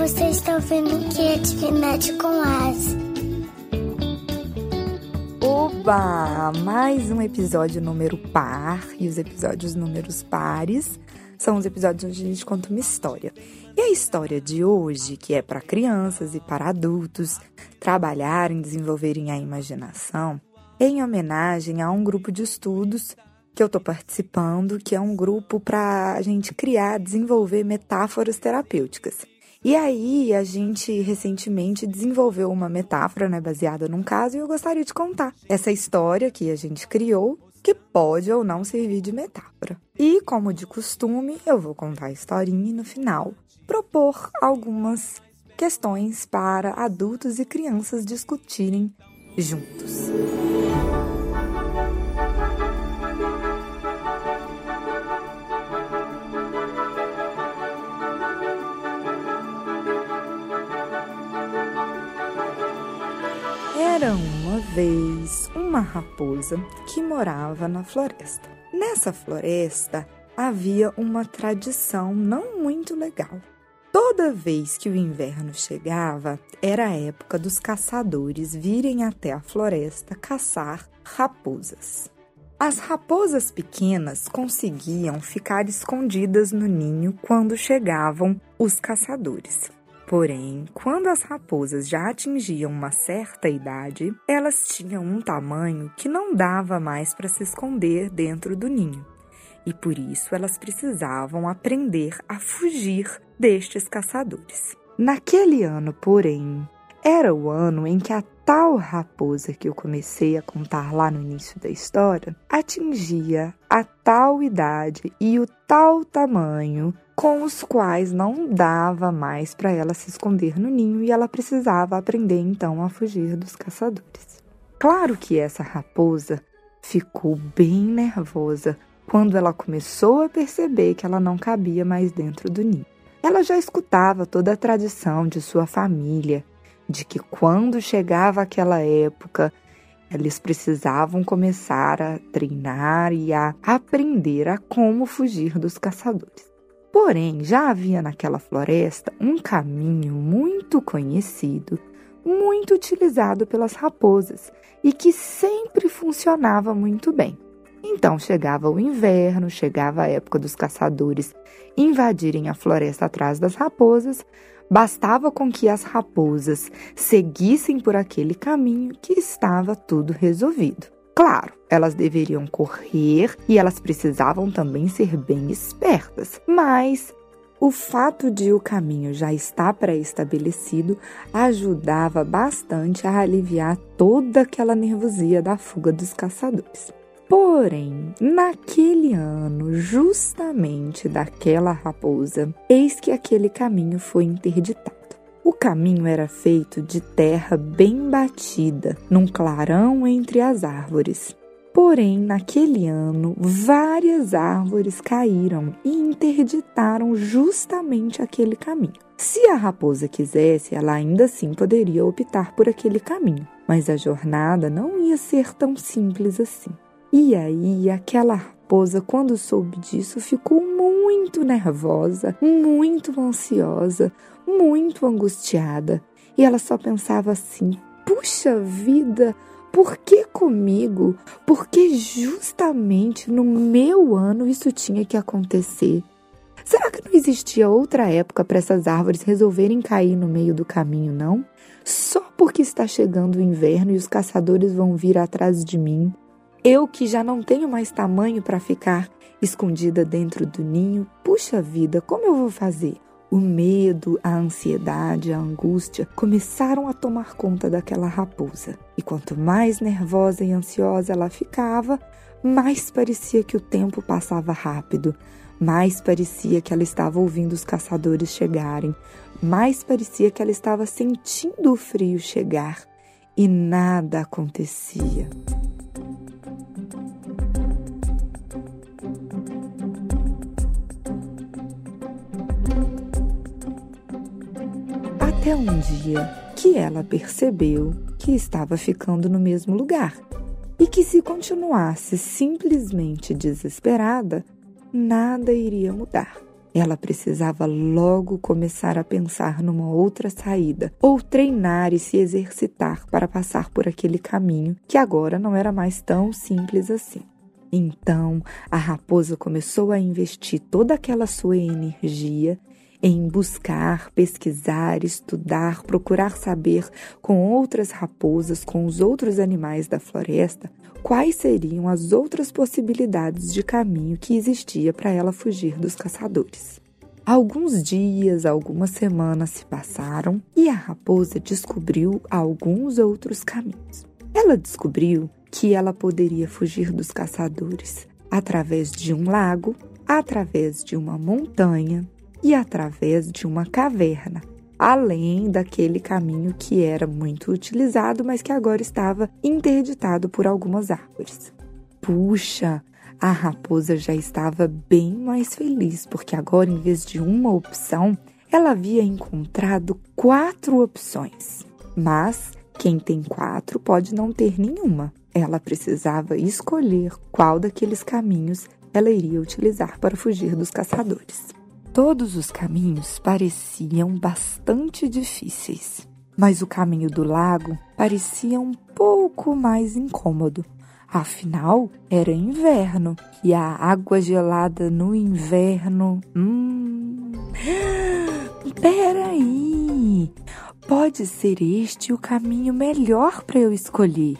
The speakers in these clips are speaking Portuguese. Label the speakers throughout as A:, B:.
A: Você está ouvindo Criatividade com As.
B: Oba! Mais um episódio número par. E os episódios números pares são os episódios onde a gente conta uma história. E a história de hoje, que é para crianças e para adultos trabalharem, desenvolverem a imaginação, é em homenagem a um grupo de estudos que eu estou participando, que é um grupo para a gente criar, desenvolver metáforas terapêuticas. E aí, a gente recentemente desenvolveu uma metáfora, né, baseada num caso, e eu gostaria de contar essa história que a gente criou, que pode ou não servir de metáfora. E, como de costume, eu vou contar a historinha e no final propor algumas questões para adultos e crianças discutirem juntos. Era uma vez uma raposa que morava na floresta. Nessa floresta havia uma tradição não muito legal. Toda vez que o inverno chegava, era a época dos caçadores virem até a floresta caçar raposas. As raposas pequenas conseguiam ficar escondidas no ninho quando chegavam os caçadores. Porém, quando as raposas já atingiam uma certa idade, elas tinham um tamanho que não dava mais para se esconder dentro do ninho. E por isso elas precisavam aprender a fugir destes caçadores. Naquele ano, porém, era o ano em que a tal raposa que eu comecei a contar lá no início da história atingia a tal idade e o tal tamanho com os quais não dava mais para ela se esconder no ninho e ela precisava aprender então a fugir dos caçadores. Claro que essa raposa ficou bem nervosa quando ela começou a perceber que ela não cabia mais dentro do ninho. Ela já escutava toda a tradição de sua família de que quando chegava aquela época, eles precisavam começar a treinar e a aprender a como fugir dos caçadores. Porém, já havia naquela floresta um caminho muito conhecido, muito utilizado pelas raposas e que sempre funcionava muito bem. Então chegava o inverno, chegava a época dos caçadores invadirem a floresta atrás das raposas, Bastava com que as raposas seguissem por aquele caminho que estava tudo resolvido. Claro, elas deveriam correr e elas precisavam também ser bem espertas, mas o fato de o caminho já estar pré-estabelecido ajudava bastante a aliviar toda aquela nervosia da fuga dos caçadores. Porém, naquele ano, justamente daquela raposa, eis que aquele caminho foi interditado. O caminho era feito de terra bem batida, num clarão entre as árvores. Porém, naquele ano, várias árvores caíram e interditaram justamente aquele caminho. Se a raposa quisesse, ela ainda assim poderia optar por aquele caminho, mas a jornada não ia ser tão simples assim. E aí, aquela raposa, quando soube disso, ficou muito nervosa, muito ansiosa, muito angustiada. E ela só pensava assim: puxa vida, por que comigo? Porque justamente no meu ano isso tinha que acontecer. Será que não existia outra época para essas árvores resolverem cair no meio do caminho, não? Só porque está chegando o inverno e os caçadores vão vir atrás de mim. Eu que já não tenho mais tamanho para ficar escondida dentro do ninho, puxa vida, como eu vou fazer? O medo, a ansiedade, a angústia começaram a tomar conta daquela raposa. E quanto mais nervosa e ansiosa ela ficava, mais parecia que o tempo passava rápido, mais parecia que ela estava ouvindo os caçadores chegarem, mais parecia que ela estava sentindo o frio chegar e nada acontecia. Um dia que ela percebeu que estava ficando no mesmo lugar e que se continuasse simplesmente desesperada, nada iria mudar. ela precisava logo começar a pensar numa outra saída, ou treinar e se exercitar para passar por aquele caminho que agora não era mais tão simples assim. Então a raposa começou a investir toda aquela sua energia em buscar, pesquisar, estudar, procurar saber com outras raposas, com os outros animais da floresta, quais seriam as outras possibilidades de caminho que existia para ela fugir dos caçadores. Alguns dias, algumas semanas se passaram e a raposa descobriu alguns outros caminhos. Ela descobriu que ela poderia fugir dos caçadores através de um lago, através de uma montanha e através de uma caverna, além daquele caminho que era muito utilizado, mas que agora estava interditado por algumas árvores. Puxa, a raposa já estava bem mais feliz, porque agora, em vez de uma opção, ela havia encontrado quatro opções. Mas quem tem quatro pode não ter nenhuma. Ela precisava escolher qual daqueles caminhos ela iria utilizar para fugir dos caçadores. Todos os caminhos pareciam bastante difíceis, mas o caminho do lago parecia um pouco mais incômodo. Afinal, era inverno e a água gelada no inverno. Hum. Peraí! Pode ser este o caminho melhor para eu escolher,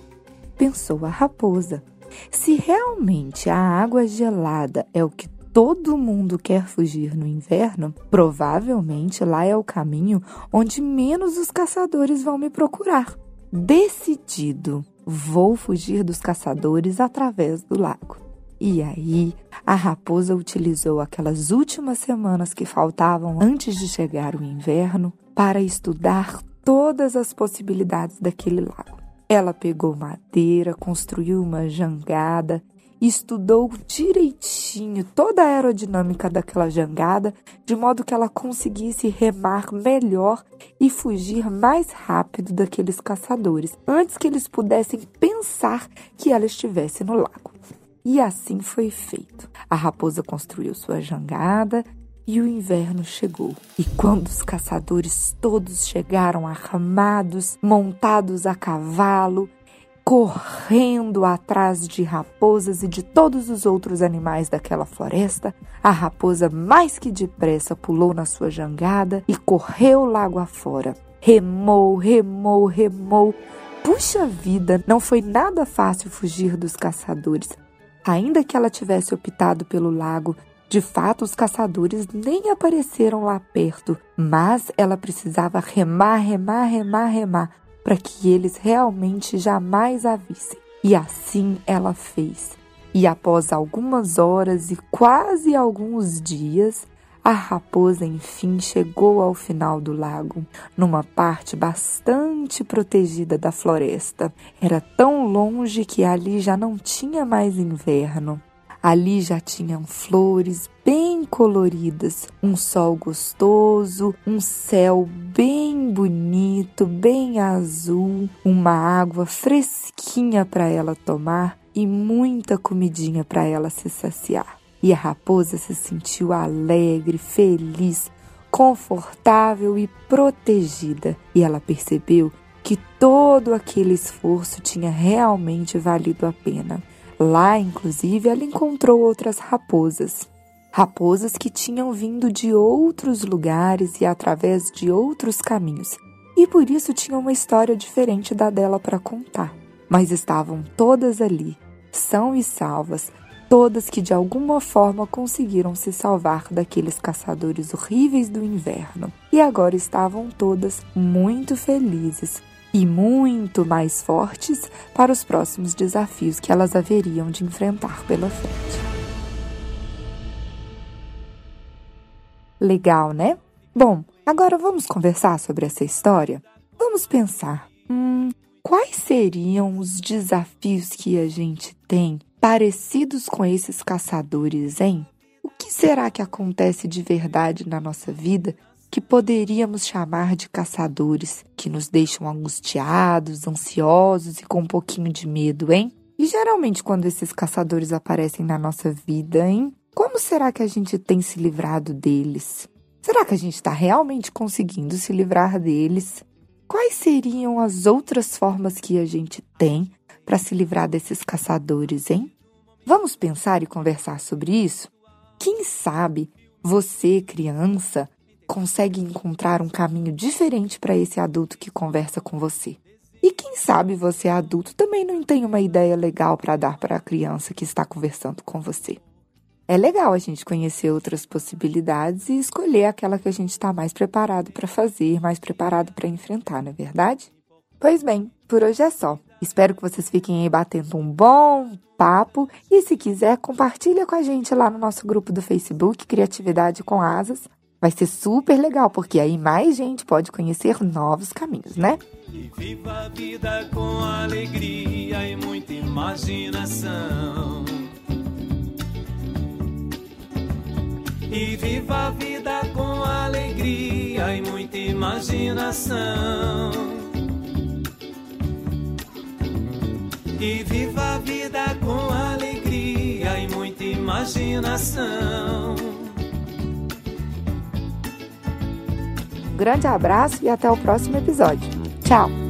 B: pensou a raposa. Se realmente a água gelada é o que todo mundo quer fugir no inverno, provavelmente lá é o caminho onde menos os caçadores vão me procurar. Decidido, vou fugir dos caçadores através do lago. E aí, a raposa utilizou aquelas últimas semanas que faltavam antes de chegar o inverno para estudar todas as possibilidades daquele lago. Ela pegou madeira, construiu uma jangada estudou direitinho toda a aerodinâmica daquela jangada, de modo que ela conseguisse remar melhor e fugir mais rápido daqueles caçadores, antes que eles pudessem pensar que ela estivesse no lago. E assim foi feito. A raposa construiu sua jangada e o inverno chegou. E quando os caçadores todos chegaram armados, montados a cavalo, correndo atrás de raposas e de todos os outros animais daquela floresta, a raposa mais que depressa pulou na sua jangada e correu lago afora. Remou, remou, remou. Puxa vida, não foi nada fácil fugir dos caçadores. Ainda que ela tivesse optado pelo lago, de fato os caçadores nem apareceram lá perto, mas ela precisava remar, remar, remar, remar para que eles realmente jamais a vissem. E assim ela fez. E após algumas horas e quase alguns dias, a raposa enfim chegou ao final do lago, numa parte bastante protegida da floresta. Era tão longe que ali já não tinha mais inverno. Ali já tinham flores bem coloridas, um sol gostoso, um céu bem bonito, bem azul, uma água fresquinha para ela tomar e muita comidinha para ela se saciar. E a raposa se sentiu alegre, feliz, confortável e protegida, e ela percebeu que todo aquele esforço tinha realmente valido a pena. Lá, inclusive, ela encontrou outras raposas. Raposas que tinham vindo de outros lugares e através de outros caminhos, e por isso tinham uma história diferente da dela para contar. Mas estavam todas ali, são e salvas, todas que de alguma forma conseguiram se salvar daqueles caçadores horríveis do inverno. E agora estavam todas muito felizes, e muito mais fortes para os próximos desafios que elas haveriam de enfrentar pela frente. Legal, né? Bom, agora vamos conversar sobre essa história? Vamos pensar, hum, quais seriam os desafios que a gente tem parecidos com esses caçadores, hein? O que será que acontece de verdade na nossa vida que poderíamos chamar de caçadores, que nos deixam angustiados, ansiosos e com um pouquinho de medo, hein? E geralmente, quando esses caçadores aparecem na nossa vida, hein? Como será que a gente tem se livrado deles? Será que a gente está realmente conseguindo se livrar deles? Quais seriam as outras formas que a gente tem para se livrar desses caçadores, hein? Vamos pensar e conversar sobre isso? Quem sabe você, criança, consegue encontrar um caminho diferente para esse adulto que conversa com você? E quem sabe você, adulto, também não tem uma ideia legal para dar para a criança que está conversando com você? É legal a gente conhecer outras possibilidades e escolher aquela que a gente está mais preparado para fazer, mais preparado para enfrentar, não é verdade? Pois bem, por hoje é só. Espero que vocês fiquem aí batendo um bom papo e se quiser, compartilha com a gente lá no nosso grupo do Facebook Criatividade com Asas. Vai ser super legal, porque aí mais gente pode conhecer novos caminhos, né?
C: E viva a vida com alegria e muita imaginação. E viva a vida com alegria e muita imaginação. E viva a vida com alegria e muita imaginação.
B: Grande abraço e até o próximo episódio. Tchau!